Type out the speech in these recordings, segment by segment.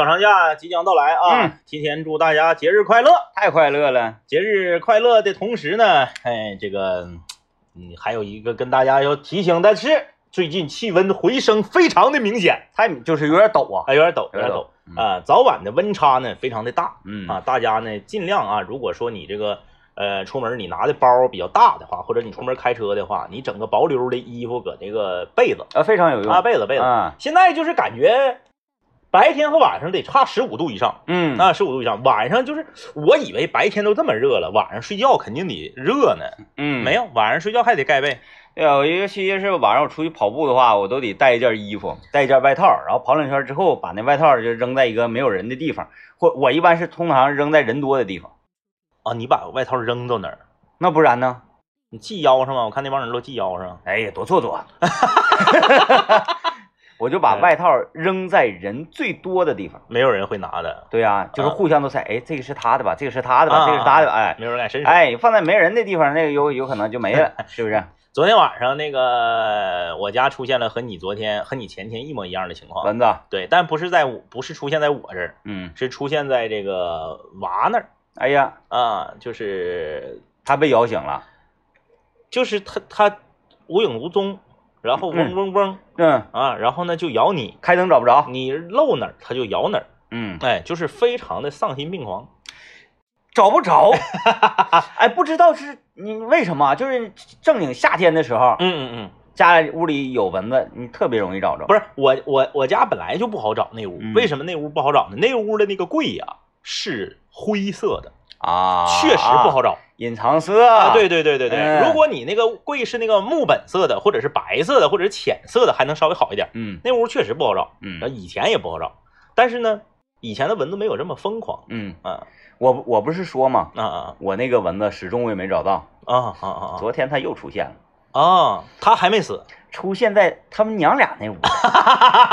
小长假即将到来啊！嗯。提前祝大家节日快乐。太快乐了。节日快乐的同时呢，哎，这个，嗯，还有一个跟大家要提醒的是，最近气温回升非常的明显，太就是有点抖啊。啊，有点抖，有点有点陡陡啊、早晚的温差呢非常的大。嗯。啊，大家呢尽量啊，如果说你这个呃出门你拿的包比较大的话，或者你出门开车的话，你整个薄溜的衣服搁那个被子。啊，非常有用。啊，被子被子，啊，现在就是感觉白天和晚上得差十五度以上。嗯，啊，十五度以上，晚上就是我以为白天都这么热了，晚上睡觉肯定得热呢。嗯没有，晚上睡觉还得盖被。对啊，尤其是晚上我出去跑步的话，我都得带一件衣服，带一件外套，然后跑两圈之后，把那外套就扔在一个没有人的地方，或我一般是通常扔在人多的地方。啊，你把外套扔到哪儿？那不然呢？你系腰上吗？我看那帮人都系腰上。哎呀，多做作。我就把外套扔在人最多的地方。没有人会拿的，对啊、就是啊互相都猜，哎，这个是他的吧？这个是他的吧？啊这个是他的吧，哎没有人敢伸手。哎，放在没人的地方，那个有有可能就没了，是不是？昨天晚上那个我家出现了和你昨天和你前天一模一样的情况。蚊子，对，但不是在我，不是出现在我这儿，嗯，是出现在这个娃那儿哎呀，啊，就是他被咬醒了，就是他他无影无踪，然后嗡嗡嗡嗯，啊，然后呢就咬你，开灯找不着，你露哪儿它就咬哪儿，嗯，哎，就是非常的丧心病狂。找不着，哎，不知道是你为什么，就是正经夏天的时候，嗯嗯嗯，家里屋里有蚊子，你特别容易找着，不是我我我家本来就不好找那屋，嗯。为什么那屋不好找呢？那屋的那个柜呀、是灰色的，啊，确实不好找隐藏色啊。对对对对对，嗯如果你那个柜是那个木本色的，或者是白色的，或者是浅色的，还能稍微好一点。嗯那屋确实不好找，嗯以前也不好找，但是呢，以前的蚊子没有这么疯狂。嗯，啊我我不是说嘛，啊啊我那个蚊子始终我也没找到，啊啊啊昨天它又出现了。啊啊！他还没死，出现在他们娘俩那屋。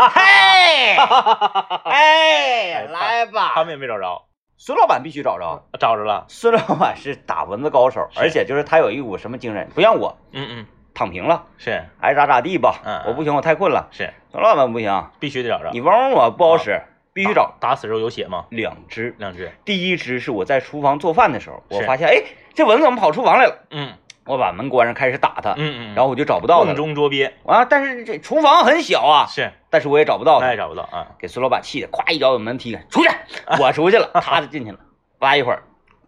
嘿，哎，来吧他吧，们也没找着，孙老板必须找着。找着了。孙老板是打蚊子高手，而且就是他有一股什么精神，不像我嗯嗯，躺平了，是爱咋咋地吧。嗯嗯我不行，我太困了。是，孙老板不行，必须得找着。你嗡嗡我不好使，必须找打死时候有血吗？两只。两只。第一只是我在厨房做饭的时候，我发现，哎，这蚊子怎么跑厨房来了？嗯我把门关上，开始打他，嗯嗯，然后我就找不到他瓮。中捉鳖啊，但是这厨房很小啊，是，但是我也找不到他。也找不到啊。给孙老板气的，咵一脚把门踢开，出去！我出去了，他就进去了。挖一会儿，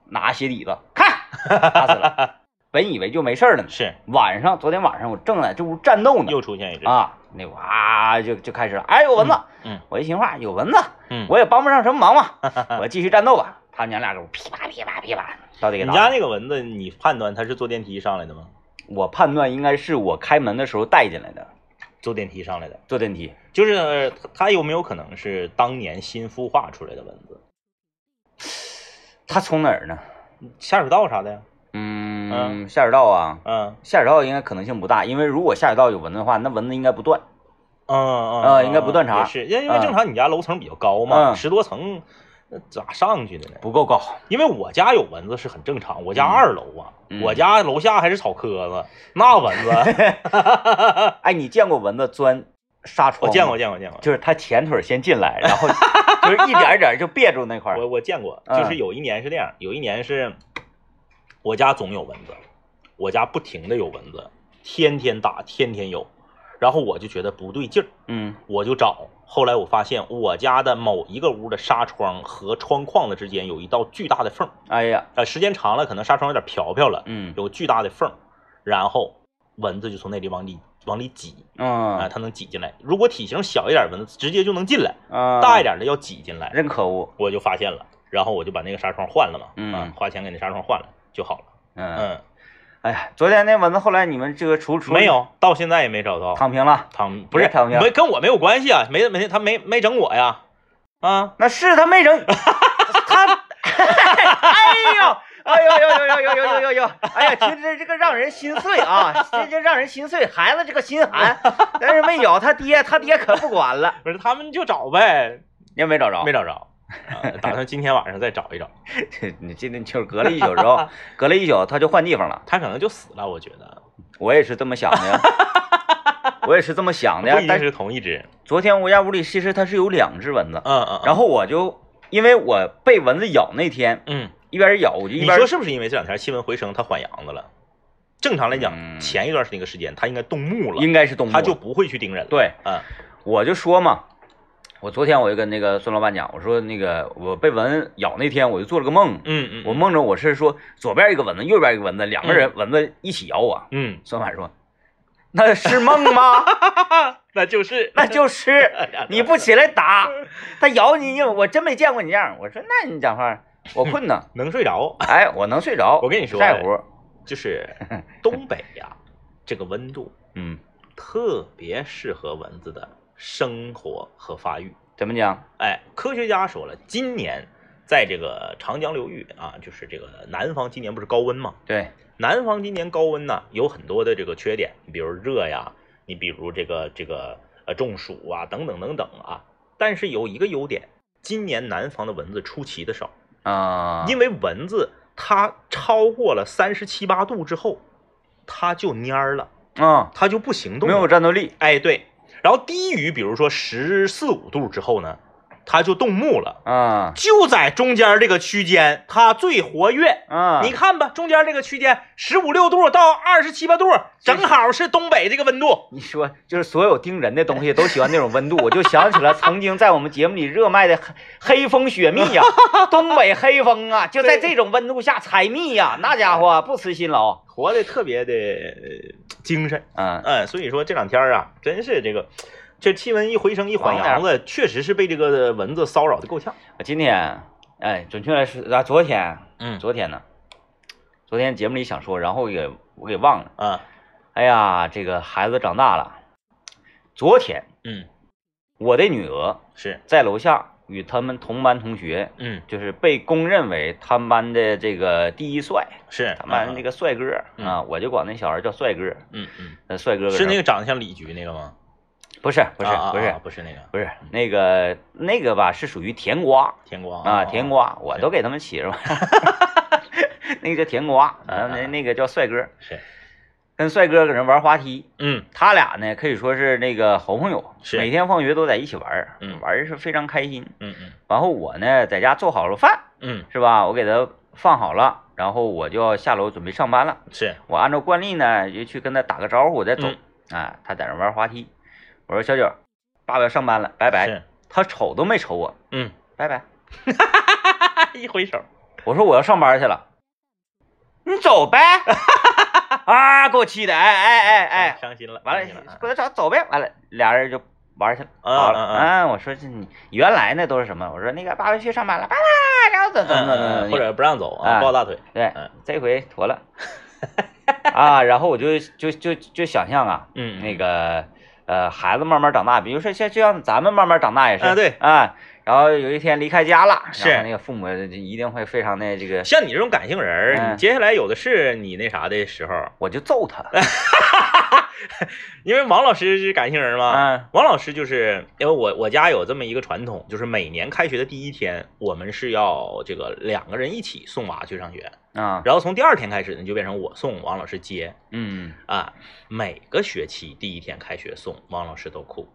拿鞋底子看，打死了。本以为就没事了呢，是，晚上昨天晚上我正在这屋战斗呢，又出现一只。啊，那哇就就开始了，哎有蚊子，嗯我一寻话有蚊子，嗯，我也帮不上什么忙嘛，我继续战斗吧。他娘俩给我噼啪噼啪噼啪，到底给你家那个蚊子，你判断它是坐电梯上来的吗？我判断应该是我开门的时候带进来的，坐电梯上来的，坐电梯。就是呃它它有没有可能是当年新孵化出来的蚊子？它从哪儿呢？下水道啥的呀？嗯，下水道啊，嗯下水道应该可能性不大，因为如果下水道有蚊子的话，那蚊子应该不断。嗯嗯啊应该不断查是，因为因为正常你家楼层比较高嘛，嗯十多层，那咋上去的呢？不够高。因为我家有蚊子是很正常，我家嗯二楼啊，嗯我家楼下还是草棵子，那蚊子 哎，你见过蚊子钻纱窗？我见过，，见过，见过。就是它前腿先进来，然后就是一点一点就别住那块儿。我我见过，嗯就是有一年是这样，有一年是我家总有蚊子，我家不停的有蚊子，天天打，天天有，然后我就觉得不对劲儿，嗯我就找，后来我发现我家的某一个屋的纱窗和窗框子之间有一道巨大的缝儿，哎呀，呃，时间长了可能纱窗有点瓢瓢了，嗯有巨大的缝儿，然后蚊子就从那里往里往里挤，啊、嗯它能挤进来。如果体型小一点蚊子直接就能进来，嗯，大一点的要挤进来。真可恶。我就发现了，然后我就把那个纱窗换了嘛，嗯啊，花钱给那纱窗换了就好了。嗯，嗯，哎呀，昨天那蚊子后来你们这个除除没有，到现在也没找到。躺平了，躺不是躺平没跟我没有关系啊，没没他没没整我呀，啊，那是他没整，他，哎呦。哎呦呦呦呦呦呦呦呦呦！哎呀，听着这个让人心碎啊，这这让人心碎，孩子这个心寒。但是没咬他爹，他爹可不管了，不是他们就找呗，也没找着。没找着，啊打算今天晚上再找一找。你今天就是隔了一宿之后，隔了一宿他就换地方了。他可能就死了，我觉得。我也是这么想的呀，我也是这么想的不一。定但是同一只。昨天我家屋里其实它是有两只蚊子，嗯嗯。然后我就因为我被蚊子咬那天，嗯，一边咬我就一边你说是不是因为这两天气温回升，它缓阳子了？正常来讲，嗯前一段时间那个时间，它应该动木了，应该是动木，它就不会去叮人了。对，嗯我就说嘛，我昨天我就跟那个孙老板讲，我说那个我被蚊咬那天，我就做了个梦，嗯嗯，我梦着我是说左边一个蚊子，右边一个蚊子，两个人蚊子一起咬我。嗯，孙老板说：“那是梦吗？那就是那就是你不起来打，他咬你，你我真没见过你这样。”我说：“那你讲话，我困呢，能睡着。哎，我能睡着。”我跟你说在乎，就是东北呀，这个温度嗯，特别适合蚊子的生活和发育。怎么讲？哎，科学家说了，今年在这个长江流域啊，就是这个南方今年不是高温吗？对，南方今年高温呢，有很多的这个缺点，你比如热呀，你比如这个这个呃中暑啊，等等等等啊。但是有一个优点，今年南方的蚊子出奇的少，啊，因为蚊子它超过了三十七八度之后，它就蔫儿了，啊，它就不行动没有。战斗力。哎，对。然后低于比如说十四五度之后呢，它就动木了。啊就在中间这个区间，它最活跃。啊，你看吧，中间这个区间十五六度到二十七八度，正好是东北这个温度。你说，就是所有叮人的东西都喜欢那种温度，我就想起了曾经在我们节目里热卖的黑黑蜂雪蜜呀、东北黑蜂啊，就在这种温度下采蜜呀、那家伙不辞辛劳。活得特别的呃精神，嗯，嗯，所以说这两天啊，真是这个，这气温一回升一缓阳子，确实是被这个蚊子骚扰的够呛。我今天，哎，准确来说啊，昨天，嗯昨天呢，昨天节目里想说，然后也我给忘了。啊，哎呀，这个孩子长大了。昨天嗯，我的女儿是，在楼下与他们同班同学，嗯就是被公认为他们班的这个第一帅。是，他们班这个，帅哥嗯啊，我就管那小孩叫帅哥。嗯嗯，那帅哥是那个个长得像李局那个吗？不是不是不是啊不是那个不是那个那个吧，是属于甜瓜甜瓜啊，甜，瓜，我都给他们起是吧。那个叫甜瓜，啊啊那那个叫帅哥，是，跟帅哥搁那玩滑梯。嗯他俩呢可以说是那个好朋友，是每天放学都在一起玩，嗯玩的是非常开心。嗯嗯然后我呢在家做好了饭，嗯，是吧？我给他放好了，然后我就要下楼准备上班了。是，我按照惯例呢，就去跟他打个招呼，我再走。嗯啊，他在那玩滑梯，我说小九，爸爸要上班了，拜拜。他瞅都没瞅我，嗯，拜拜。一挥手，我说我要上班去了，你走呗。啊，给我气的，哎哎哎哎，伤心了，完了伤心了，给他找走呗。完了，俩人就玩去了。啊，我说这你原来那都是什么？我说那个爸爸去上班了，爸爸，然后怎么怎么怎么怎，或者不让走啊，哎抱大腿，对嗯，这回妥了。啊，然后我就就就就想象啊，嗯，那个呃，孩子慢慢长大，比如说像就像咱们慢慢长大也是啊对。啊，然后有一天离开家了，是。那个父母一定会非常的这个，像你这种感性人儿，嗯。你接下来有的是你那啥的时候，我就揍他，因为王老师是感性人嘛，嗯。王老师就是因为我我家有这么一个传统，就是每年开学的第一天，我们是要这个两个人一起送娃去上学，啊，然后从第二天开始呢，就变成我送王老师接。嗯，啊。每个学期第一天开学送王老师都哭，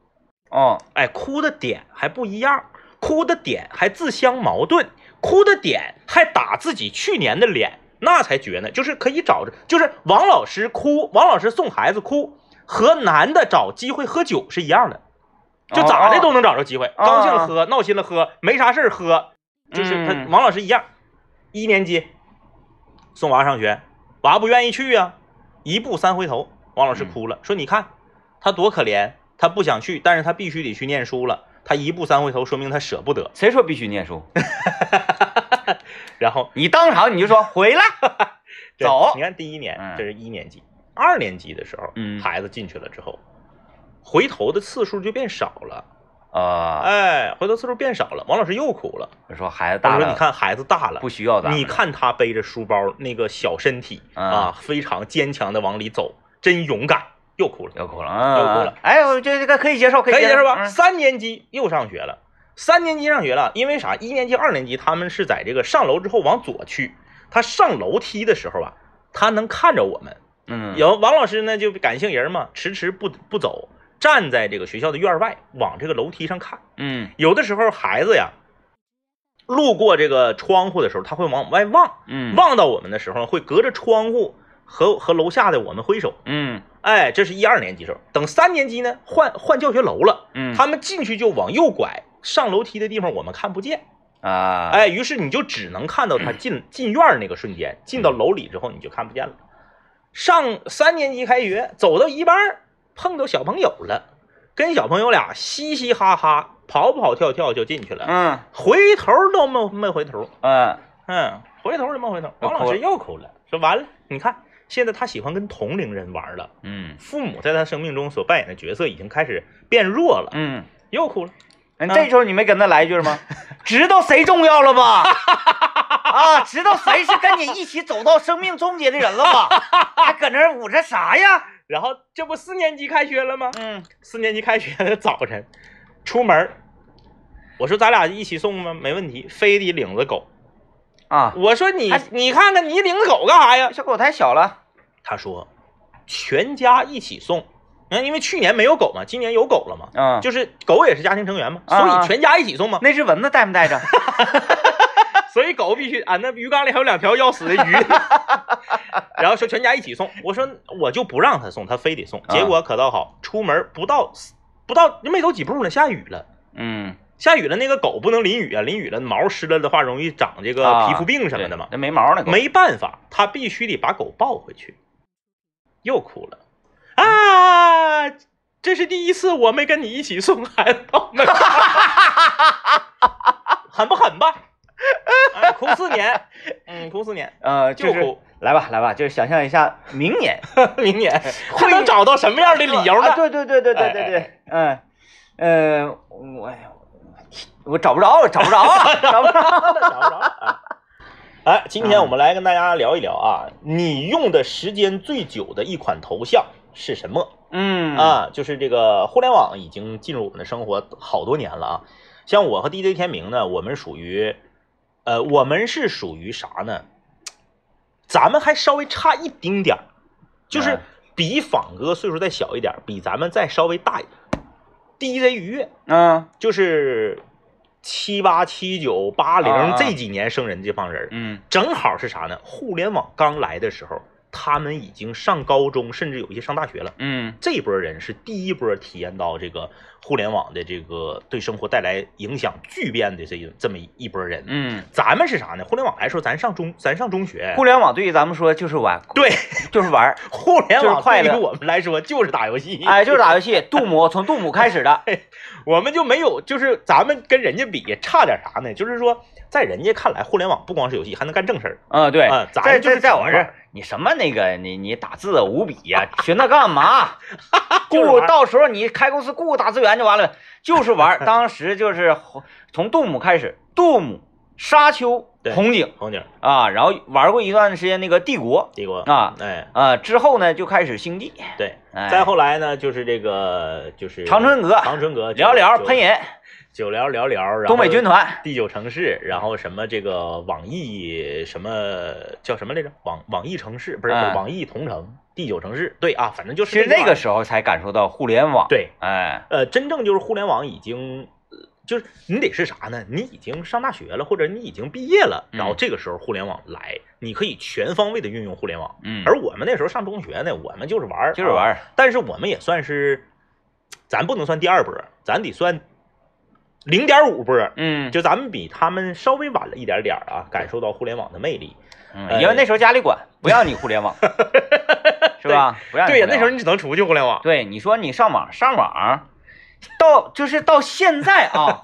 哦，哎，哭的点还不一样，哭的点还自相矛盾，哭的点还打自己去年的脸，那才绝呢。就是可以找着，就是王老师哭，王老师送孩子哭，和男的找机会喝酒是一样的，就咋的都能找着机会，哦高兴了喝，闹心了喝，没啥事儿喝，就是他嗯王老师一样，一年级送娃上学，娃不愿意去呀、一步三回头，王老师哭了，说你看他多可怜，他不想去，但是他必须得去念书了。他一步三回头，说明他舍不得。谁说必须念书？然后你当场你就说回来，这走你看第一年嗯这是一年级，二年级的时候，嗯孩子进去了之后，回头的次数就变少了。啊，哎，回头次数变少了，王老师又哭了。我说孩子大了，说你看孩子大了，不需要咱们了，你看他背着书包那个小身体嗯啊，非常坚强的往里走，真勇敢。又哭了。又哭了，啊，又哭了。哎，我这这个可以接受，可以接受吧？嗯三年级又上学了，三年级上学了，因为啥？一年级、二年级他们是在这个上楼之后往左去，他上楼梯的时候啊，他能看着我们。嗯，有王老师呢，就感性人嘛，迟迟不不走，站在这个学校的院外，往这个楼梯上看。嗯有的时候孩子呀，路过这个窗户的时候，他会往外望，嗯望到我们的时候，会隔着窗户和和楼下的我们挥手。嗯哎，这是一二年级时候，等三年级呢，换换教学楼了，嗯，他们进去就往右拐，上楼梯的地方我们看不见。啊，哎，于是你就只能看到他进进院儿那个瞬间，进到楼里之后你就看不见了。上三年级开学，走到一半碰到小朋友了，跟小朋友俩嘻嘻哈哈，跑跑跳跳就进去了，嗯回头都没没回头，嗯嗯，回头都没回头。王老师又哭了，说完了，你看现在他喜欢跟同龄人玩了，嗯父母在他生命中所扮演的角色已经开始变弱了，嗯，又哭了。嗯这时候你没跟他来一句吗？知道谁重要了吧？啊，知道谁是跟你一起走到生命终结的人了吧？还搁那捂着啥呀？然后这不四年级开学了吗？嗯四年级开学的早晨，出门，我说咱俩一起送吗？没问题，非得领着狗。啊，我说你还你看看你领着狗干啥呀？小狗太小了。他说全家一起送。嗯，因为去年没有狗嘛，今年有狗了嘛，嗯，就是狗也是家庭成员嘛，啊所以全家一起送嘛。那只蚊子带没带着？所以狗必须，啊那鱼缸里还有两条要死的鱼，然后说全家一起送。我说我就不让他送，他非得送。结果可倒好，出门不到不到没走几步呢，下雨了。嗯，下雨了，那个狗不能淋雨啊，淋雨了毛湿了的话，容易长这个啊皮肤病什么的嘛。那没毛呢，狗没办法，他必须得把狗抱回去。又哭了啊！这是第一次我没跟你一起送孩子到那儿，狠不狠吧？哎哭四年，嗯，哭四年，呃，就是哭。来吧，来吧，就是想象一下，明年 明年会能找到什么样的理由啊呢？对对对对对对对，嗯呃，我我找不着，找不着啊，找不着。找不着了。哎，今天我们来跟大家聊一聊啊，你用的时间最久的一款头像是什么？嗯啊，就是这个互联网已经进入我们的生活好多年了啊。像我和 DJ 天明呢，我们属于，呃，我们是属于啥呢？咱们还稍微差一丁点儿，就是嗯比仿哥岁数再小一点儿，比咱们再稍微大一点儿。DJ 愉悦嗯就是七八、七九、八零这几年生人这帮人，嗯正好是啥呢？互联网刚来的时候，他们已经上高中，甚至有一些上大学了。嗯这波人是第一波体验到这个互联网的这个对生活带来影响巨变的这一这么一波人。嗯，咱们是啥呢？互联网来说，咱上中咱上中学，互联网对于咱们说就是玩，对就是玩，互联网快乐对于我们来说就是打游戏，哎，就是打游戏，杜姆从杜姆开始的，我们就没有，就是咱们跟人家比差点啥呢？就是说，在人家看来，互联网不光是游戏，还能干正事儿。嗯，对嗯，咱在就是在在我纯玩这儿，你什么那个你你打字五笔呀、学那干嘛？雇到时候你开公司雇打字员就完了，就是玩。当时就是从杜姆开始，杜姆、沙丘、对红警红警、啊，然后玩过一段时间那个帝国帝国啊哎，啊，之后呢就开始星际，对，哎再后来呢，就是这个就是长春阁长春阁聊聊九喷人，九聊聊聊，然后东北军团，第九城市，然后什么这个网易什么叫什么来着？网网易城市不是、网易同城第九城市，对啊，反正就是其实那个时候才感受到互联网，对，哎，呃，真正就是互联网已经。呃就是你得是啥呢？你已经上大学了，或者你已经毕业了，嗯然后这个时候互联网来，你可以全方位的运用互联网。嗯，而我们那时候上中学呢，我们就是玩儿，就是玩儿啊但是我们也算是，咱不能算第二波，咱得算零点五波，嗯，就咱们比他们稍微晚了一点点儿啊，感受到互联网的魅力。嗯因为那时候家里管，不让你互联网，是吧？不让你对呀，那时候你只能出去互联网。对你说你上网上网，到就是到现在啊，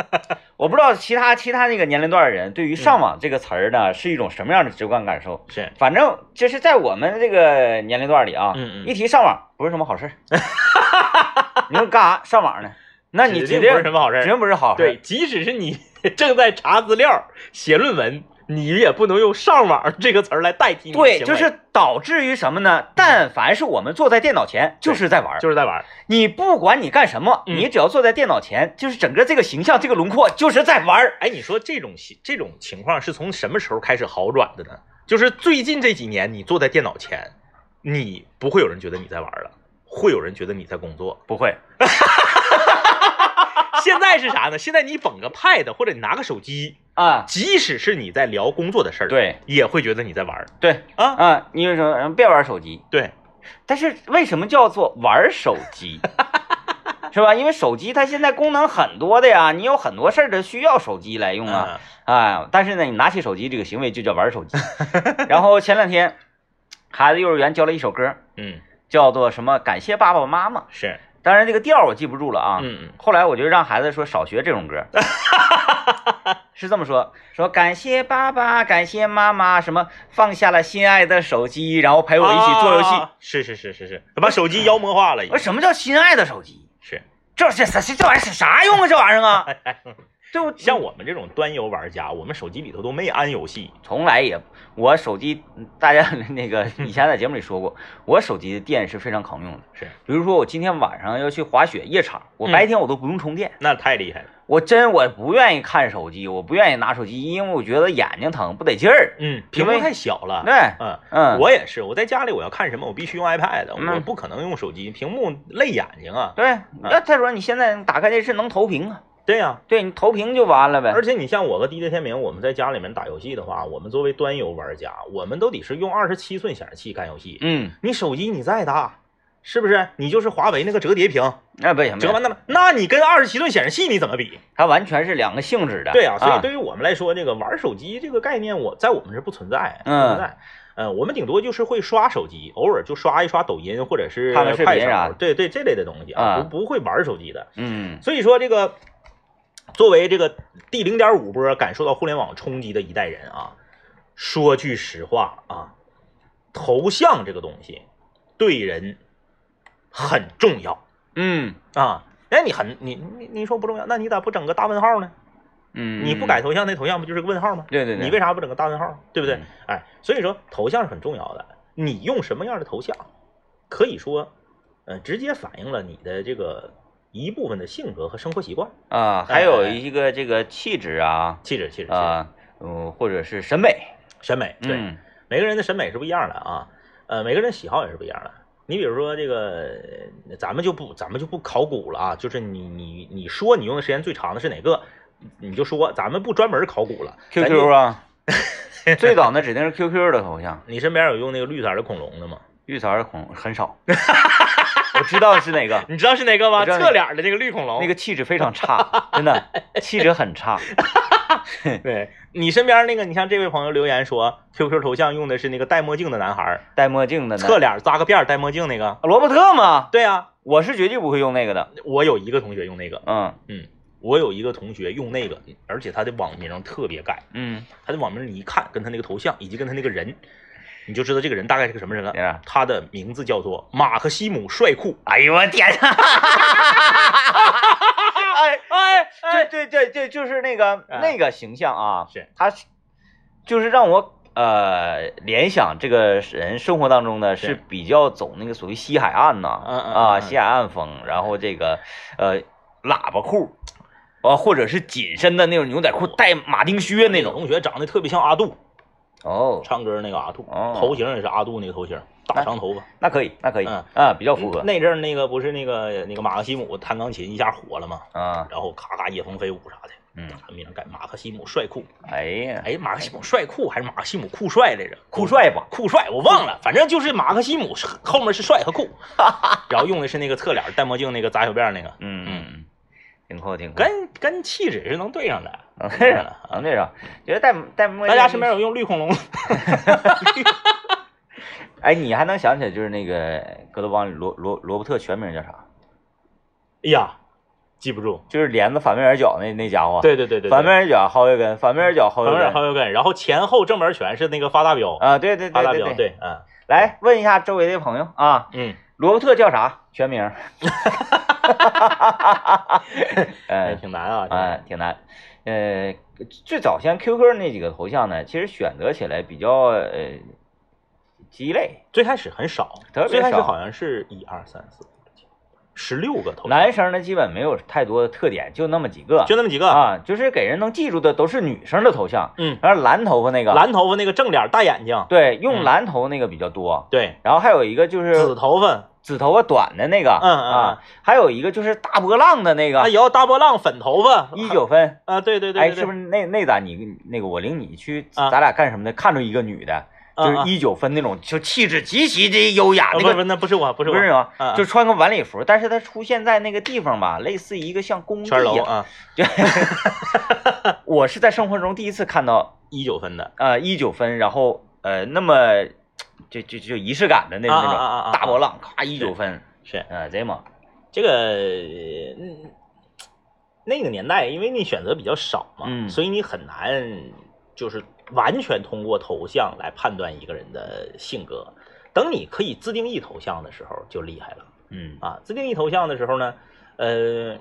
我不知道其他其他那个年龄段的人对于上网这个词儿呢是一种什么样的直观感受。是，反正就是在我们这个年龄段里啊，一提上网不是什么好事儿。你说干啥上网呢？那你指定不是什么好事指儿。定不是好事。对，即使是你 正在查资料、写论文，你也不能用“上网”这个词儿来代替你对，就是导致于什么呢？但凡是我们坐在电脑前，就是在玩儿。就是在玩儿。你不管你干什么，嗯你只要坐在电脑前，就是整个这个形象、这个轮廓，就是在玩儿。哎，你说这种这种情况是从什么时候开始好转的呢？就是最近这几年，你坐在电脑前，你不会有人觉得你在玩儿了，会有人觉得你在工作。不会，现 在是啥呢？现在你捧个 pad 或者你拿个手机，啊，即使是你在聊工作的事儿，，对也会觉得你在玩儿对啊。啊，你就说嗯别玩手机，对，但是为什么叫做玩手机？是吧？因为手机它现在功能很多的呀，你有很多事儿都需要手机来用啊。嗯，哎，但是呢，你拿起手机这个行为就叫玩手机。然后前两天，孩子幼儿园教了一首歌，嗯，叫做什么？感谢爸爸妈妈。是，当然这个调儿我记不住了啊。后来我就让孩子说少学这种歌，是这么说：说感谢爸爸，感谢妈妈，什么放下了心爱的手机，然后陪我一起做游戏。啊是是是是是，把手机妖魔化了。什么叫心爱的手机？是，这这这这玩意儿是啥用啊？这玩意儿啊？对不？像我们这种端游玩家，我们手机里头都没安游戏。从来也，我手机大家 那个以前在节目里说过，我手机的电是非常扛用的。是，比如说我今天晚上要去滑雪夜场，我嗯白天我都不用充电。那太厉害了。我真我不愿意看手机，我不愿意拿手机，因为我觉得眼睛疼，不得劲儿。嗯，屏幕太小了。对，嗯，嗯，我也是，我在家里我要看什么，我必须用 iPad，嗯我不可能用手机，屏幕累眼睛啊。对，那再说你现在打开电视能投屏啊，对呀、对你投屏就完了呗。而且你像我和 DJ 天明，我们在家里面打游戏的话，我们作为端游玩家，我们都得是用二十七寸显示器干游戏。嗯，你手机你再大，是不是？你就是华为那个折叠屏，那不行，不行折完那么，那你跟二十七寸显示器你怎么比？它完全是两个性质的。对呀、所以啊对于我们来说，这个玩手机这个概念，我在我们这不存在，不嗯存在。呃，我们顶多就是会刷手机，偶尔就刷一刷抖音或者是看看快手对对这类的东西啊，啊不不会玩手机的。嗯所以说，这个作为这个第零点五波感受到互联网冲击的一代人啊，说句实话啊，头像这个东西对人很重要嗯啊。哎，你很你你你说不重要，那你咋不整个大问号呢？嗯，你不改头像，那头像不就是个问号吗？对对对，你为啥不整个大问号？对不对嗯？哎，所以说头像是很重要的。你用什么样的头像，可以说，呃，直接反映了你的这个一部分的性格和生活习惯、啊，还有一个这个气质啊气质、气质、啊，嗯，或者是审美，审美。对，嗯每个人的审美是不一样的啊，呃，每个人喜好也是不一样的。你比如说这个，咱们就不咱们就不考古了啊，就是你你你说你用的时间最长的是哪个，你就说，咱们不专门考古了。，QQ 啊，最早那指定是 QQ 的头像，你身边有用那个绿色的恐龙的吗？绿色的恐龙很少，我知道是哪个，你知道是哪个吗？侧脸的那个绿恐龙。那个气质非常差，真的气质很差。对你身边那个，你像这位朋友留言说，QQ 头像用的是那个戴墨镜的男孩，戴墨镜的呢，侧脸扎个辫儿戴墨镜那个。罗伯特吗？对啊、我是绝对不会用那个的。我有一个同学用那个，嗯嗯，我有一个同学用那个，而且他的网名特别改，嗯，他的网名你一看跟他那个头像以及跟他那个人，你就知道这个人大概是个什么人了。他的名字叫做马克西姆帅酷。哎呦我天呐！哎哎对对对对，就是那个哎那个形象啊，是他就是让我呃联想这个人生活当中呢是是比较走那个所谓西海岸呐嗯嗯啊嗯西海岸风，然后这个呃喇叭裤。啊，或者是紧身的那种牛仔裤，带马丁靴那种。同学长得特别像阿杜，哦，唱歌那个阿杜，哦头型也是阿杜那个头型，大长头发。那可以，那可以，嗯啊，比较符合。那阵儿那个不是那个那个马克西姆弹钢琴一下火了吗？啊，然后咔咔夜风飞舞啥的，嗯，他名改马克西姆帅酷。哎呀，哎，马克西姆帅酷还是马克西姆酷帅来着？酷帅吧？酷帅我忘了，反正就是马克西姆是后面是帅和酷，然后用的是那个侧脸戴墨镜那个扎小辫儿那个，嗯嗯，挺酷，挺酷。跟跟气质是能对上的。能对上，能对上。觉得戴戴墨镜，大家身边有用绿恐龙？哎，你还能想起来就是那个格斗帮里罗罗罗伯特全名叫啥？哎呀，记不住。就是帘子反面角那那家伙。，对对对对，反面角薅一根，反面角薅反面一根。薅一根，然后前后正门全是那个发大镖，啊，对对发大镖，对对对。对，嗯来问一下周围的朋友啊，嗯，罗伯特叫啥？全名？哎，嗯，挺难啊，哎，挺难。呃，最早像 QQ 那几个头像呢，其实选择起来比较呃鸡肋。最开始很少，特别少最开始好像是一二三四十六个头像，男生呢基本没有太多的特点，就那么几个就那么几个。啊，就是给人能记住的都是女生的头像。嗯，然后蓝头发那个，蓝头发那个正脸大眼睛，对，用嗯蓝头那个比较多。对，然后还有一个就是紫头发，紫头发短的那个，嗯嗯啊，还有一个就是大波浪的那啊，个，有大波浪粉头发，一九分。啊，对对对，哎，对是不是那那咱你那个我领你去，啊咱俩干什么的？看着一个女的，就是一九分那种，就气质极其的优雅，那不是不是，那不是我，不是我，不是吗？啊就穿个晚礼服，但是他出现在那个地方吧，类似一个像工地一样。圈楼啊，我是在生活中第一次看到，一九分的，呃，一九分，然后呃，那么就就就仪式感的那种那种大波浪，咔一九分，是呃，贼猛。这个，嗯，那个年代，因为你选择比较少嘛，嗯所以你很难就是完全通过头像来判断一个人的性格。等你可以自定义头像的时候，就厉害了嗯啊！自定义头像的时候呢，呃，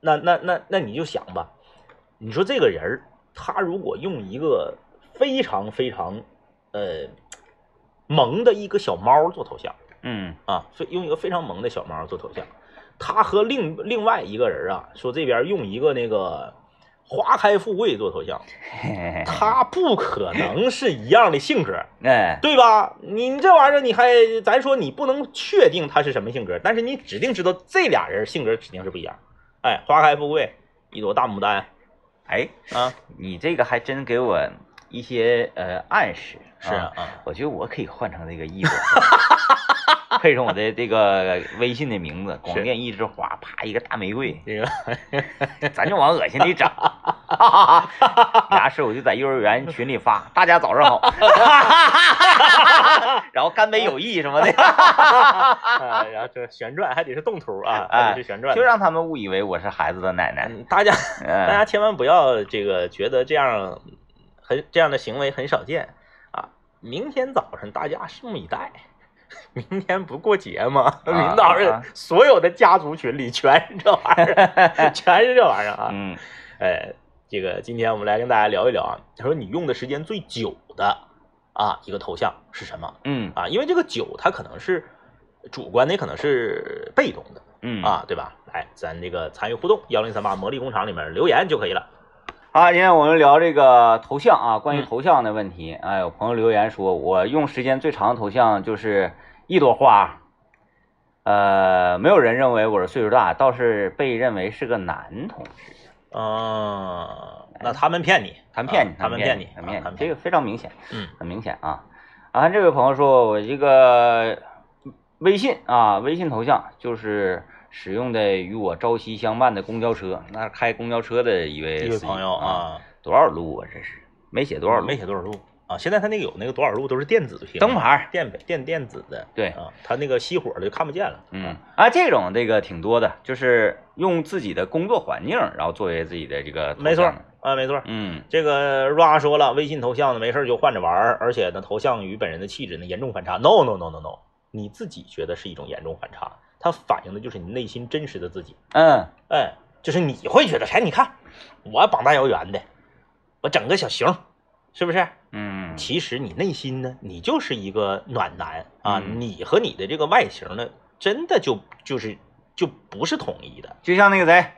那那那那你就想吧，你说这个人儿，他如果用一个非常非常呃萌的一个小猫做头像。嗯啊，非用一个非常萌的小猫做头像，他和另另外一个人啊，说这边用一个那个花开富贵做头像，嘿嘿嘿。他不可能是一样的性格，哎，对吧？你这玩意儿你还咱说你不能确定他是什么性格，但是你指定知道这俩人性格指定是不一样。哎，花开富贵，一朵大牡丹。哎，啊，你这个还真给我一些呃暗示。是啊，啊。我觉得我可以换成这个一朵。花，配上我的这个微信的名字“广电一枝花”，啪一个大玫瑰，这个咱就往恶心里整。俩事我就在幼儿园群里发，大家早上好，然后干杯友谊什么的，啊，然后这旋转还得是动图啊，还哎得是旋转的，就让他们误以为我是孩子的奶奶。嗯大家大家嗯，千万不要这个觉得这样很这样的行为很少见啊！明天早上大家拭目以待。明天不过节吗？明天早啊上所有的家族群里全是这玩意儿，全是这玩意儿啊！嗯哎，这个今天我们来跟大家聊一聊啊。他说你用的时间最久的啊一个头像是什么嗯啊？因为这个久它可能是主观的，也可能是被动的。嗯啊，对吧？来，咱这个参与互动，幺零三八魔力工厂里面留言就可以了。好，今天我们聊这个头像啊，关于嗯头像的问题。哎，有朋友留言说，我用时间最长的头像就是一朵花。呃，没有人认为我是岁数大，倒是被认为是个男同志。嗯，那他们骗你，他们骗你啊，他们骗骗你，他们骗你，这个非常明显，嗯很明显啊。啊，这位朋友说，我这个微信啊，微信头像就是使用的与我朝夕相伴的公交车，那开公交车的一位一位朋友啊，啊，多少路啊？这是没写多少路，没写多少路啊。现在他那个有那个多少路都是电子屏，灯牌。电电电子的，对啊，他那个熄火了就看不见了。嗯啊，这种这个挺多的，就是用自己的工作环境，然后作为自己的这个没错啊，没错。嗯这个 Ra 说了，微信头像呢没事就换着玩儿，而且呢头像与本人的气质呢严重反差。No No No No No，你自己觉得是一种严重反差，它反映的就是你内心真实的自己。嗯哎，就是你会觉得，哎，你看我膀大腰圆的，我整个小熊，是不是？嗯，其实你内心呢，你就是一个暖男啊，嗯你和你的这个外形呢，真的就就是就不是统一的就像那个谁，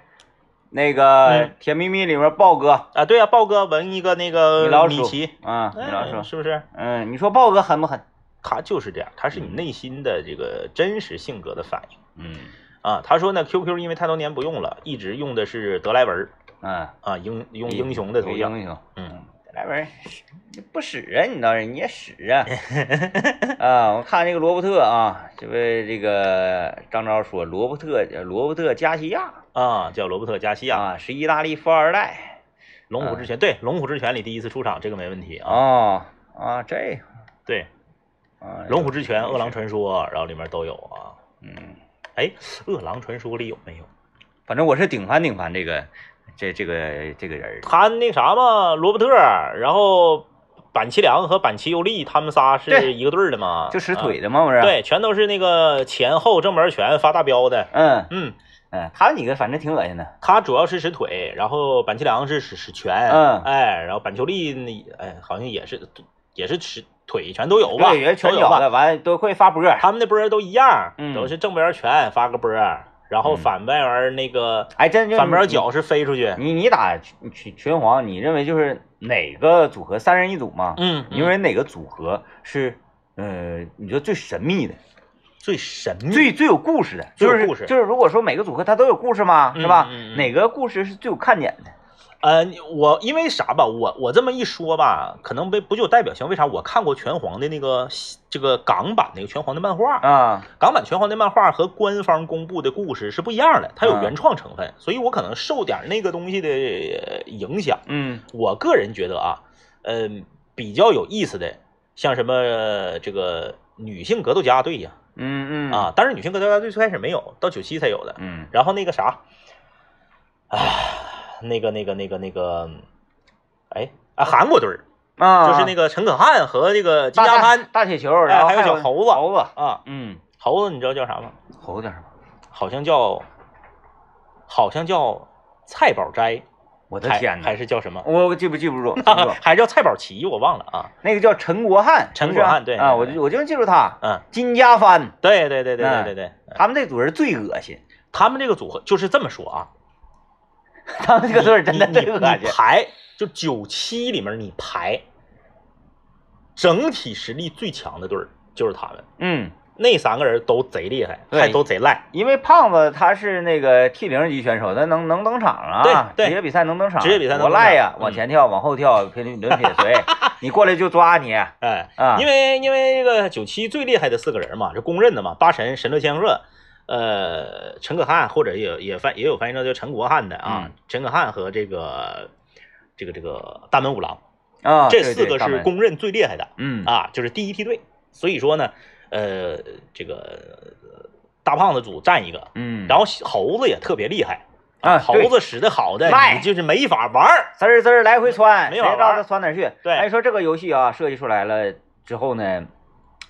那个嗯《甜蜜蜜》里面豹哥，啊。对啊，豹哥纹一个那个米老鼠啊，米老哎鼠，是不是？嗯，你说豹哥狠不狠？他就是这样，他是你内心的这个真实性格的反应嗯啊。他说呢，QQ 因为太多年不用了，一直用的是德莱文嗯，啊，英用英雄的头像。英雄，嗯，来边你不使啊，你倒是你也使啊！啊，我看这个罗伯特啊，这位这个张昭说罗伯特罗伯特加西亚啊，叫罗伯特加西亚，啊，是意大利富二代龙虎之拳，对，龙虎之拳里第一次出场，这个没问题啊。哦啊，这对，啊，龙虎之拳、饿狼传说，然后里面都有啊。嗯，哎，饿狼传说里有没有？反正我是顶翻顶翻这个这这个这个人他那啥嘛，罗伯特，然后板崎良和板崎优利他们仨是一个队的嘛，就使啊腿的嘛，不是？，对，全都是那个前后正门拳发大镖的。嗯嗯，嗯，他们几个反正挺恶心的。他主要是使腿，然后板崎良是使使拳，嗯哎，然后板秋利那哎好像也是也是使腿全都有吧，对，也是拳都有的，完了都会发波儿。他们的波儿都一样，嗯都是正边拳发个波儿，然后嗯反边儿那个哎，真就反面儿你角是飞出去。你你打拳拳皇，你认为就是哪个组合三人一组吗？嗯，你认为哪个组合是呃，你觉得最神秘的，最神秘，最最有故事的？就是故事就是如果说每个组合它都有故事嘛，是吧？哪个故事是最有看点的？呃，我因为啥吧，我我这么一说吧，可能不不就有代表性。为啥？我看过拳皇的那个这个港版那个拳皇的漫画，啊，港版拳皇的漫画和官方公布的故事是不一样的，它有嗯原创成分，所以我可能受点那个东西的呃影响。嗯我个人觉得啊，呃、比较有意思的，像什么、呃这个女性格斗家队呀，嗯嗯啊，但是女性格斗家队最开始没有，到九七才有的。嗯然后那个啥，啊，那个那个那个那个，哎啊，韩国队儿啊，就是那个陈可汗和那个金家潘大铁球，然后还有有小猴子猴子，啊，嗯，猴子你知道叫啥吗？猴子叫什么？好像叫，好像叫蔡宝斋，我的天呐！还是叫什么？我我记不记不住，还是叫蔡宝奇，我忘了啊。那个叫陈国汉，陈国汉对啊，我就我就记住他，嗯，金家帆，对对对对对嗯对对，他们这组人最恶心，他们这个组合就是这么说啊，他们这个队儿真的你你最恶心。你排就九七里面你排，整体实力最强的队儿就是他们，嗯，那三个人都贼厉害，还都贼赖，因为胖子他是那个 T 零级选手，他能能登场啊，对对职业比赛能登场，职业比赛能登场多赖呀，嗯往前跳，往后跳，撇轮撇锤，你过来就抓你哎，啊，因为因为这个九七最厉害的四个人嘛，这公认的嘛，八神神乐千鹤，呃，陈可汗或者也也翻也有翻译成叫陈国汉的啊，嗯陈可汗和这个这个这个大门五郎，啊，这四个是，公认最厉害的嗯啊，就是第一梯队。所以说呢，呃，这个呃大胖子组占一个，嗯，然后猴子也特别厉害啊猴子使的好的，你就是没法玩儿。滋儿滋儿来回窜，谁知道他窜哪儿去？对哎，说这个游戏啊，设计出来了之后呢，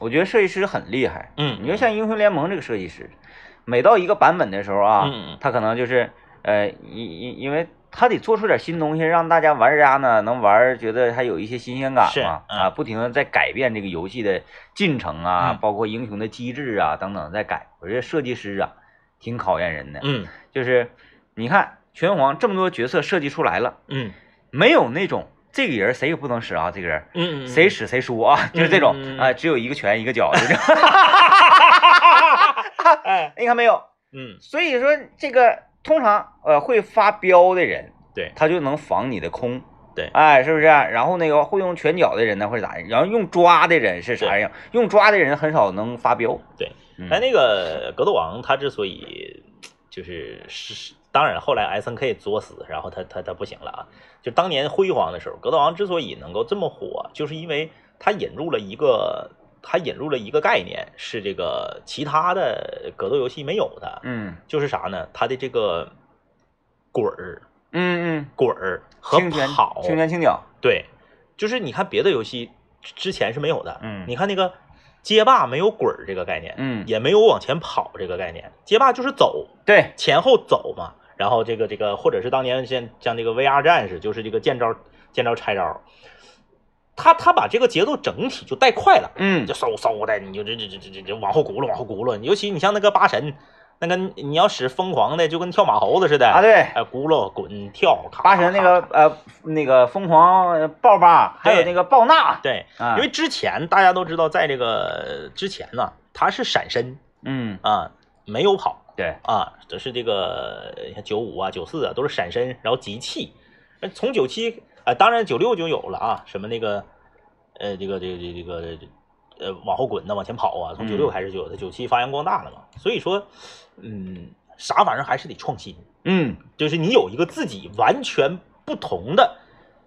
我觉得设计师很厉害。嗯你说像英雄联盟这个设计师，每到一个版本的时候啊，他可能就是呃，因因因为他得做出点新东西，让大家玩家呢能玩，觉得还有一些新鲜感是嘛。嗯啊，不停的在改变这个游戏的进程啊，嗯包括英雄的机制啊等等在改。我觉得设计师啊，挺考验人的。嗯就是你看拳皇这么多角色设计出来了。嗯没有那种这个人谁也不能使啊，这个人嗯嗯，谁使谁输啊，就是这种啊，只有一个拳一个脚的这种，哎，你看没有？嗯，所以说这个通常呃会发飙的人，对他就能防你的空，对哎，是不是？然后那个会用拳脚的人呢，或者咋样？然后用抓的人是啥样？用抓的人很少能发飙，对。嗯哎，那个格斗王他之所以就是是，当然后来 S N K 作死，然后他他他不行了啊。就当年辉煌的时候，格斗王之所以能够这么火，就是因为他引入了一个他引入了一个概念，是这个其他的格斗游戏没有的，嗯就是啥呢？他的这个滚儿嗯嗯，滚儿和跑，轻拳轻脚，对，就是你看别的游戏之前是没有的，嗯你看那个街霸没有滚儿这个概念，嗯，也没有往前跑这个概念，街霸就是走，对，前后走嘛。然后这个这个，或者是当年像像这个 VR 战士，就是这个见招见招拆招，他他把这个节奏整体就带快了，嗯就嗖嗖的，你就这这这这这这往后轱辘往后轱辘。尤其你像那个八神，那个你要使疯狂的，就跟跳马猴子似的啊，对。哎，轱辘滚跳，咔八神那个呃那个疯狂爆八，还有那个爆纳，对，啊，因为之前大家都知道，在这个之前呢，他是闪身嗯啊，没有跑对，啊，这是这个像九五啊、九四啊，都是闪身，然后集气。从九七啊，当然九六就有了啊，什么那个呃，这个这个这个这个呃往后滚呐，往前跑啊，从九六嗯开始就有的，九七发扬光大了嘛。所以说，嗯，啥玩意儿还是得创新，嗯就是你有一个自己完全不同的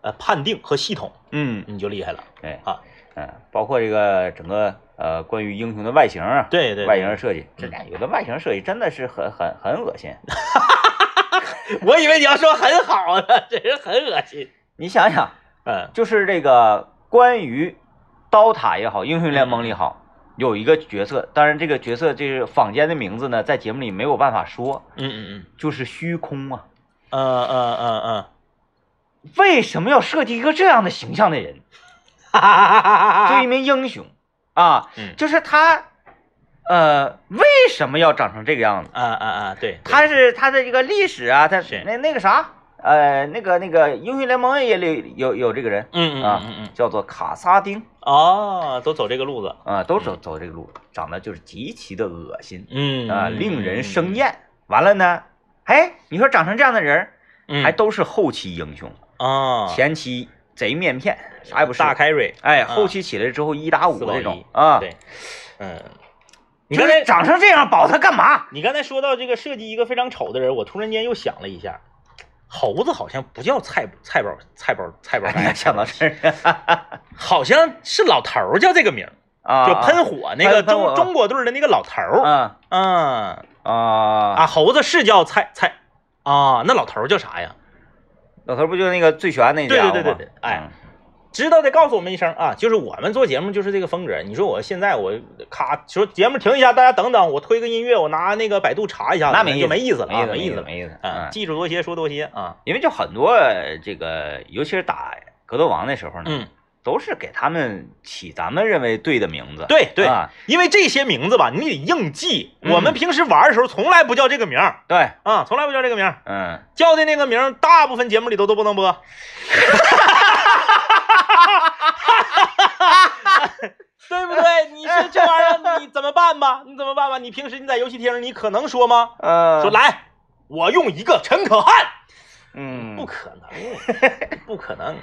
呃判定和系统，嗯你就厉害了。对啊，嗯，包括这个整个呃关于英雄的外形啊，对对对外形设计，这嗯俩有的外形设计真的是很很很恶心。我以为你要说很好呢，真是很恶心。你想想，嗯就是这个关于刀塔也好，英雄联盟里好。有一个角色，当然这个角色这是坊间的名字呢，在节目里没有办法说，嗯嗯嗯就是虚空啊。嗯嗯嗯嗯为什么要设计一个这样的形象的人？嗯，就一名英雄啊，嗯就是他呃，为什么要长成这个样子？啊啊啊，对，对它是他的这个历史啊，他是那那个啥，呃，那个那个英雄联盟也里有有这个人，嗯嗯啊嗯嗯。叫做卡萨丁。哦，都走这个路子，啊，都走走这个路子，长得就是极其的恶心。嗯啊，令人生，厌。完了呢，哎，你说长成这样的人，嗯。还都是后期英雄，啊，前期贼面骗，啥也不是。大 carry，哎，啊。后期起来之后一打五四保这种啊，对，嗯，你你刚才长成这样保他干嘛？你刚才说到这个设计一个非常丑的人，我突然间又想了一下，猴子好像不叫菜菜包菜包菜包你还，想到这儿。好像是老头儿叫这个名儿，啊？就喷火那个中中国队的那个老头嗯。啊。啊，猴子是叫菜菜啊，那老头儿叫啥呀？老头不就那个最悬那对家伙吗对对对对，哎。嗯，知道的告诉我们一声啊，就是我们做节目就是这个风格。你说我现在我咔说节目停一下，大家等等，我推个音乐，我拿那个百度查一下，那没就没意思了啊，没意思，意没思了。没意思。记住多些，说多些啊。因为就很多这个，尤其是打格斗王的时候呢，嗯，都是给他们起咱们认为对的名字。对对，啊，因为这些名字吧，你得硬记。嗯我们平时玩的时候从来不叫这个名儿对，啊，从来不叫这个名儿，嗯，叫的那个名儿，大部分节目里头都不能播。对不对？你说这玩意儿你怎么办吧？你怎么办吧？你平时你在游戏厅，你可能说吗？呃，说来，我用一个陈可汗，嗯，不可能，不可能。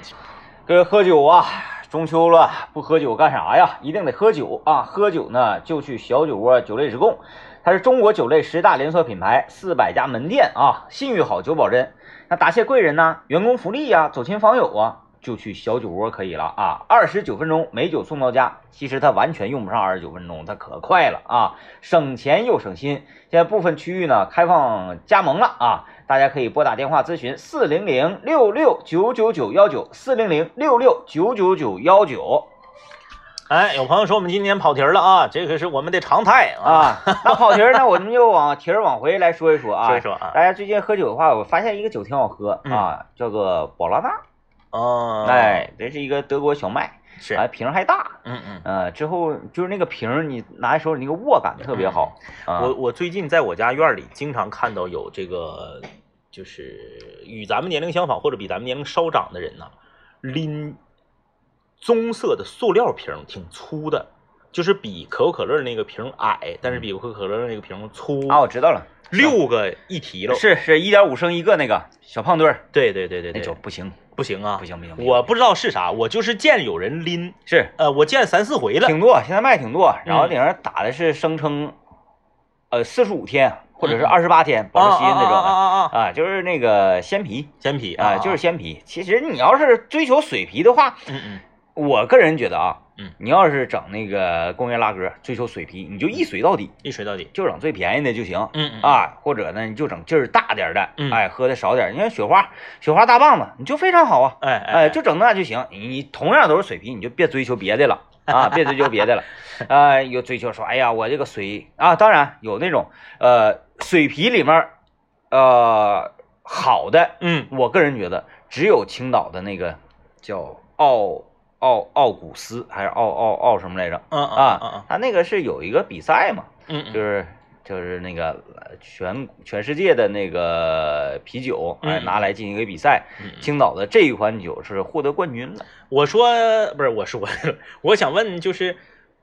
各位喝酒啊，中秋了，不喝酒干啥呀？一定得喝酒啊！喝酒呢，就去小酒窝酒类直供，它是中国酒类十大连锁品牌，四百家门店啊，信誉好，酒保真。那答谢贵人呢，员工福利呀、走亲访友啊，就去小酒窝可以了啊。二十九分钟美酒送到家，其实它完全用不上二十九分钟，它可快了啊，省钱又省心。现在部分区域呢开放加盟了啊，大家可以拨打电话咨询四零零六六九九九幺九四零零六六九九九幺九哎，有朋友说我们今天跑题儿了啊，这可是我们的常态啊。啊。那跑题儿呢，我们就往题儿往回来说一说啊。说一说啊大家最近喝酒的话，我发现一个酒挺好喝嗯啊，叫做宝拉纳。哦，哎，这是一个德国小麦，是，啊，瓶还大。嗯嗯。呃，之后就是那个瓶，你拿在手里那个握感特别好。啊我我最近在我家院里经常看到有这个，就是与咱们年龄相仿或者比咱们年龄稍长的人呢，拎棕色的塑料瓶，挺粗的，就是比可口可乐那个瓶矮，但是比可口可乐那个瓶粗啊，我知道了，六个一提了。是是一点五升一个那个小胖墩儿，对对对对那酒对，不行不行啊。不，行不行，我不知道是啥，我就是见有人拎，是。呃，我见三四回了。挺多，现在卖挺多，然后嗯顶上打的是声称，呃，四十五天或者是嗯二十八天保质期那种的。啊啊！啊，就是那个鲜皮。鲜皮啊，就是鲜皮。其实你要是追求水皮的话，嗯嗯。我个人觉得啊，嗯，你要是整那个工业拉格，追求水啤，你就一水到底，一水到底。就整最便宜的就行。嗯嗯啊，或者呢，你就整劲儿大点的，嗯哎，喝的少点。你看雪花，雪花大棒子，你就非常好啊，哎哎，就整那就行。你你同样都是水啤，你就别追求别的了啊，别追求别的了。呃，有追求说，哎呀，我这个水啊，当然有那种呃水皮里面呃好的，嗯我个人觉得只有青岛的那个叫奥奥奥古斯还是奥奥奥什么来着嗯啊？啊他那个是有一个比赛嘛，嗯嗯就是就是那个呃全全世界的那个啤酒，哎，嗯拿来进行一个比赛。嗯，青岛的这一款酒是获得冠军了。我说不是我说，我 想问就是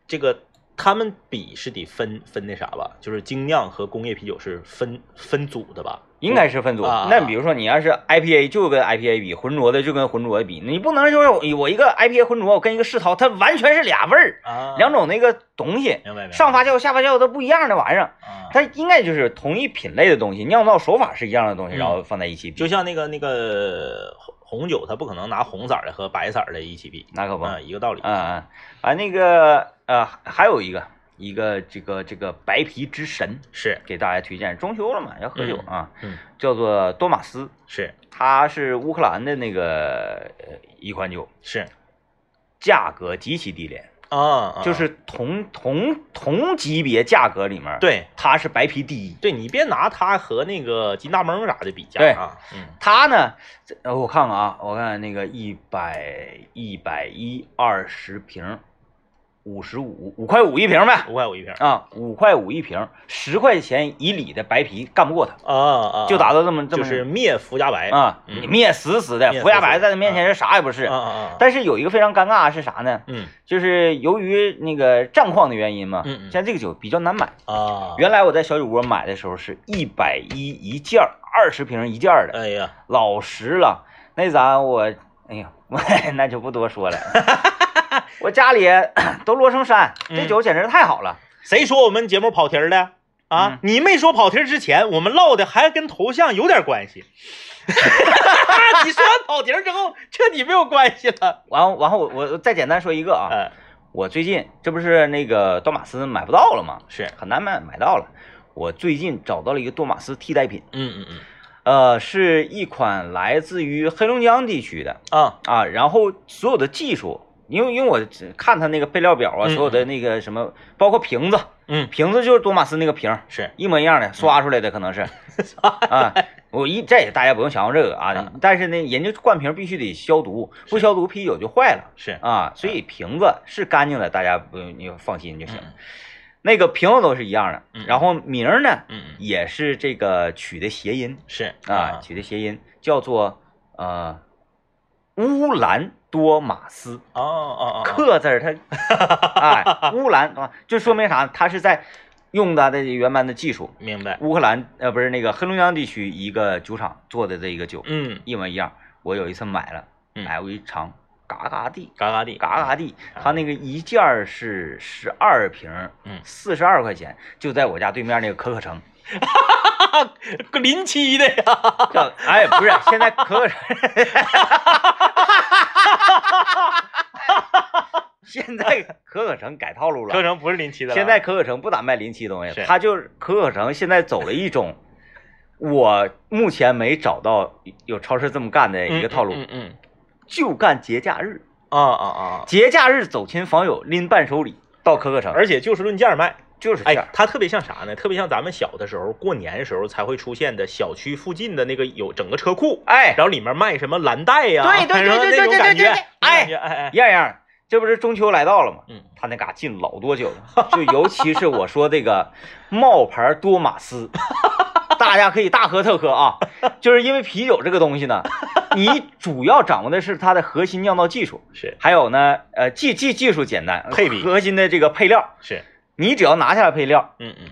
这个他们比是得分分那啥吧？就是精酿和工业啤酒是分分组的吧？应该是分组。啊那比如说你要是 IPA 就跟 IPA 比，浑浊的就跟浑浊的比，你不能说我我一个 IPA 浑浊，我跟一个世涛，它完全是俩味儿，啊，两种那个东西，明白上发酵下发酵都不一样的玩意儿。啊，它应该就是同一品类的东西，酿造手法是一样的东西，嗯然后放在一起比，就像那个那个红红酒，它不可能拿红色的和白色的一起比，那可不。嗯，一个道理。嗯嗯，啊，那个呃，还有一个一个这个这个白啤之神，是给大家推荐。中秋了嘛，要喝酒啊，嗯叫做多马斯，是它是乌克兰的那个呃一款酒，是价格极其低廉，啊，啊就是同同同级别价格里面，，对它是白啤第一。对，你别拿它和那个金大蒙啥的比价对啊，嗯它呢，呃我看看啊，我看那个一百一百一二十瓶，五十五，五块五一瓶呗。五块五一瓶啊，五块五一瓶，十块钱以里的白啤干不过它，啊啊，就达到这么这么就是灭福加白啊，灭死死的，福加白在他面前是啥也不是。啊啊啊，但是有一个非常尴尬的是啥呢？嗯就是由于那个战况的原因嘛，嗯嗯现在这个酒比较难买。啊，原来我在小酒窝买的时候是一百一一件儿，二十瓶一件儿的，哎呀，老实了。那咱我，哎呀，我 那就不多说了。我家里都摞成山，这嗯酒简直太好了。谁说我们节目跑题儿的啊嗯？你没说跑题儿之前，我们唠的还跟头像有点关系。你说完跑题儿之后，彻底没有关系了。完后，完后我我再简单说一个啊，嗯，我最近这不是那个多玛斯买不到了吗？是，很难买买到了。我最近找到了一个多玛斯替代品，嗯嗯嗯，呃，是一款来自于黑龙江地区的啊，啊，然后所有的技术，因为因为我看他那个配料表啊，嗯所有的那个什么，包括瓶子，嗯。瓶子就是多马斯那个瓶，是，一模一样的，刷出来的可能是 啊。我一这大家不用想象这个啊嗯，但是呢，人家灌瓶必须得消毒，不消毒啤酒就坏了是，啊。所以瓶子是干净的，大家不用你放心就行。嗯。那个瓶子都是一样的嗯，然后名儿呢嗯嗯，也是这个取的谐音是啊，，取的谐音叫做呃乌兰多马斯，哦哦哦，克字儿它 哎乌兰啊，就说明啥？它是在用它的原版的技术，明白，乌克兰呃不是那个黑龙江地区一个酒厂做的这一个酒，嗯，一模一样。我有一次买了，嗯。买回一尝，嘎嘎地，嘎嘎地，嘎嘎地。它那个一件儿是十二瓶，嗯。四十二块钱，就在我家对面那个可可城。哈哈临期的呀，叫哎不是，现在可可城，现在 可可城改套路了。可可城不是临期的了，现在可可城不咋卖临期东西，他就是可可城现在走了一种 我目前没找到有超市这么干的一个套路，嗯嗯就干节假日，嗯啊啊啊，节假日走亲访友拎伴手礼到可可城，而且就是论件卖。哎就是这样，，它特别像啥呢？特别像咱们小的时候过年的时候才会出现的小区附近的那个有整个车库，哎，然后里面卖什么蓝带呀，对对对对对感觉。对对哎哎哎，样样，这不是中秋来到了吗？嗯，他那嘎进老多酒了，就尤其是我说这个冒牌多马斯，大家可以大喝特喝啊，就是因为啤酒这个东西呢，你主要掌握的是它的核心酿造技术，是还有呢，呃，技技技术简单，配比核心的这个配料，是，你只要拿下来配料，嗯嗯，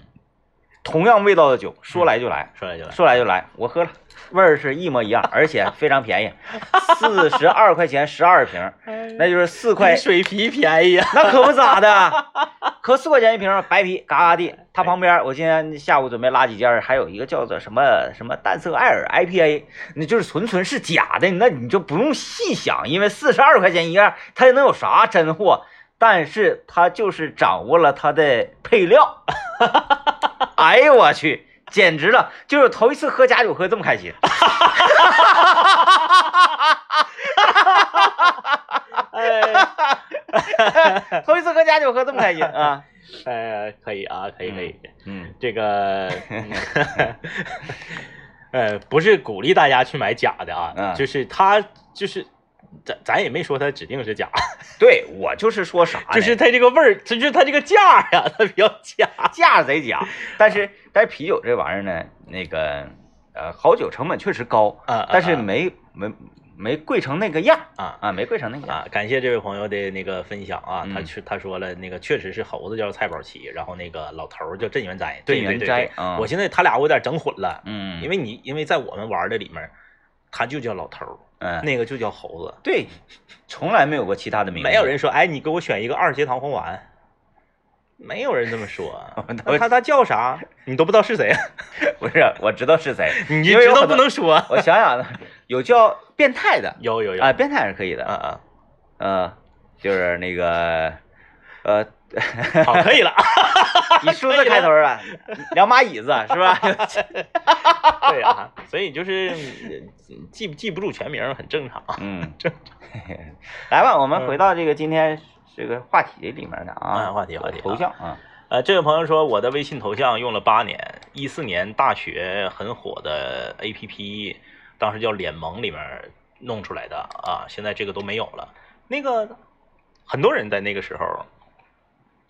同样味道的酒说来就来，说来就来，说来就来，我喝了，味儿是一模一样，而且非常便宜，四十二块钱 十二瓶，那就是四块水啤便宜呀，那可不咋的，可四块钱一瓶白啤，嘎嘎的。它旁边，我今天下午准备拉几件，还有一个叫做什么什么淡色艾尔 IPA，那就是纯纯是假的，那你就不用细想，因为四十二块钱一样，它能有啥真货？但是他就是掌握了他的配料。哎呦我去，简直了！就是头一次喝假酒喝这么开心。哎，头一次喝假酒喝这么开心啊！哎，可以啊，可以可以，嗯，这个，呃，不是鼓励大家去买假的啊，嗯就是他就是。咱咱也没说它指定是假，对我就是说啥呢，就是它这个味儿，就是它这个价呀，它比较假。价贼假，但是但是啤酒这玩意儿呢，那个呃好酒成本确实高，啊，但是啊没没没贵成那个样啊啊，没贵成那个样。啊，感谢这位朋友的那个分享啊，他嗯去他说了，那个确实是猴子叫蔡宝奇，然后那个老头叫镇元斋，镇元斋啊我现在他俩我有点整混了，嗯，因为你因为在我们玩的里面，他就叫老头儿，嗯那个就叫猴子，对，从来没有过其他的名字，没有人说，哎，你给我选一个二阶堂红丸，没有人这么说，那他他叫啥，你都不知道是谁，不是我知道是谁，你就知道不能说，我想想，有叫变态的有有有啊，变态是可以的，啊啊，呃，就是那个呃好，可以了，以数字开头啊，两把椅子是吧？对啊，所以就是嗯记记不住全名很正常。嗯，来吧，我们嗯回到这个今天这个话题里面的啊，啊话题话题啊头像啊，呃，这位朋友说，我的微信头像用了八年，一四年大学很火的 APP，当时叫脸萌里面弄出来的啊，现在这个都没有了。那个很多人在那个时候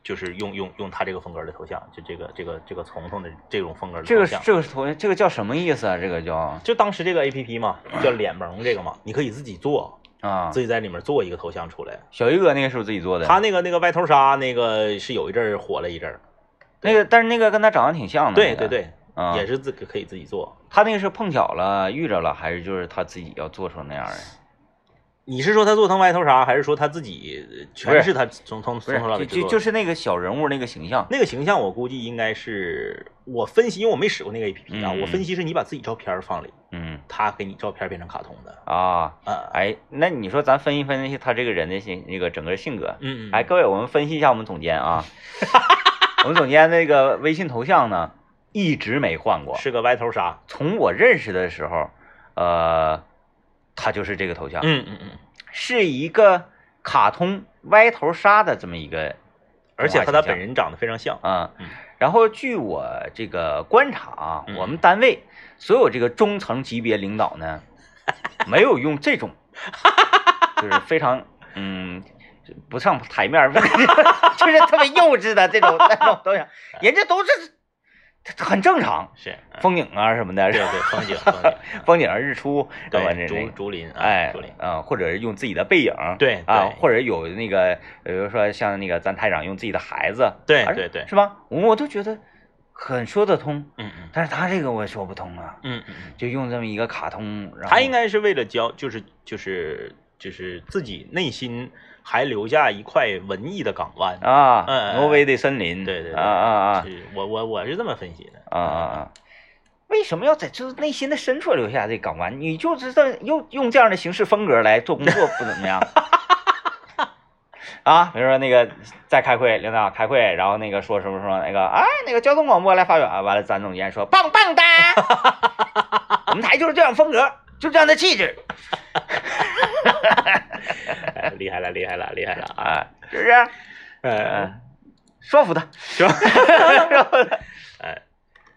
就是用用用他这个风格的头像，就这个这个这个从从的这种风格的这个头像。这个是头，这个叫什么意思啊？这个叫就当时这个 A P P 嘛，叫脸萌这个嘛，你可以自己做，啊，自己在里面做一个头像出来。小鱼哥那个是不是自己做的？他那个那个歪头杀那个是有一阵儿火了一阵儿，那个，但是那个跟他长得挺像的。对对对，啊，也是自己可以自己做。他那个是碰巧了遇着了，还是就是他自己要做成那样的？你是说他做成歪头鲨，还是说他自己呃全是他从从从头到，尾就就是那个小人物那个形象。那个形象，我估计应该是我分析，因为我没使过那个 A P P 啊，嗯我分析是你把自己照片放里，嗯他给你照片变成卡通的。啊，啊，哎，那你说咱分析分析他这个人的性那个整个性格。嗯嗯，哎，各位，我们分析一下我们总监啊，我们总监那个微信头像呢一直没换过，是个歪头鲨。从我认识的时候，呃，他就是这个头像，嗯嗯嗯，是一个卡通歪头鲨的这么一个而且和他本人长得非常像。啊嗯。然后据我这个观察啊，嗯我们单位所有这个中层级别领导呢，没有用这种，就是非常嗯不上台面儿，就是特别幼稚的这种 那种头像，人家都是很正常，是，嗯风景啊什么的，对对，风景风景，风景 日出，竹。竹林，啊哎竹林，，啊，或者是用自己的背影，对啊，或者有那个，比如说像那个咱台长用自己的孩子，啊对对对是吧？我都觉得很说得通，嗯嗯但是他这个我说不通啊，嗯嗯嗯，就用这么一个卡通，然后他应该是为了教，就是就是就是自己内心还留下一块文艺的港湾。啊，嗯嗯挪威的森林，对对对，啊啊啊是我我我是这么分析的。啊啊啊！为什么要在这内心的深处留下这港湾？你就知道用用这样的形式风格来做工作不怎么样？啊，比如说那个在开会，领导开会，然后那个说什么什么那个哎那个交通广播来发表，完了咱总监说棒棒的，我们台就是这样风格，就这样的气质哎 厉害了，厉害了，厉害了！啊，是不是？呃，说服他，是吧？说服他 哎，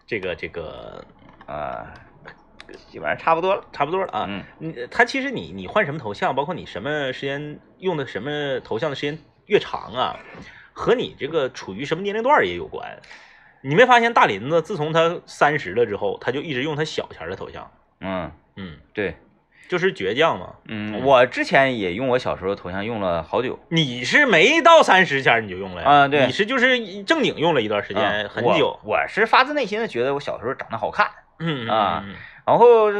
这个这个啊，基本上差不多了差不多了啊。嗯你他其实你你换什么头像，包括你什么时间用的什么头像的时间越长啊，和你这个处于什么年龄段儿也有关。你没发现大林子自从他三十了之后，他就一直用他小前儿的头像，嗯，嗯，对，就是倔强嘛。嗯，嗯我之前也用我小时候头像用了好久。你是没到三十前你就用了呀？啊对你是就是正经用了一段时间，嗯很久。我是发自内心的觉得我小时候长得好看，嗯啊嗯然后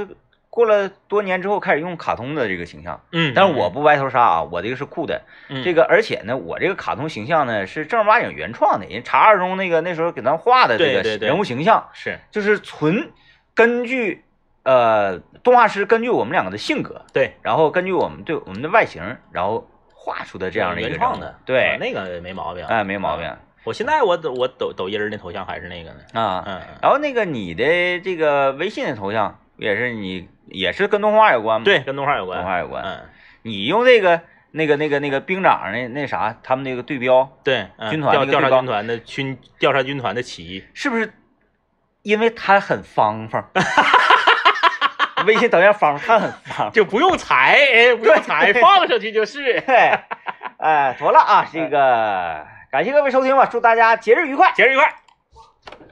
过了多年之后开始用卡通的这个形象，嗯，但是我不歪头杀啊，我这个是酷的，嗯这个而且呢，我这个卡通形象呢是正儿八经原创的，人查二中那个那时候给咱画的这个人物形象，是就是纯根据呃动画师根据我们两个的性格，对然后根据我们对我们的外形，然后画出的这样的一个原创的，啊对，那个没毛病。哎，没毛病啊。我现在我抖我抖抖音儿那头像还是那个呢。啊。嗯，然后那个你的这个微信的头像也是你也是跟动画有关吗？对，，跟动画有关。动画有关。嗯，你用这个那个那个那个兵长那那啥，他们那个对标对，嗯军团调调查军团的军调查军团的旗，是不是？因为他很方方，微信等下方方，它很方。就不用裁，哎，不用裁，放上去就是。对，哎，妥了啊，这个感谢各位收听吧，祝大家节日愉快。节日愉快。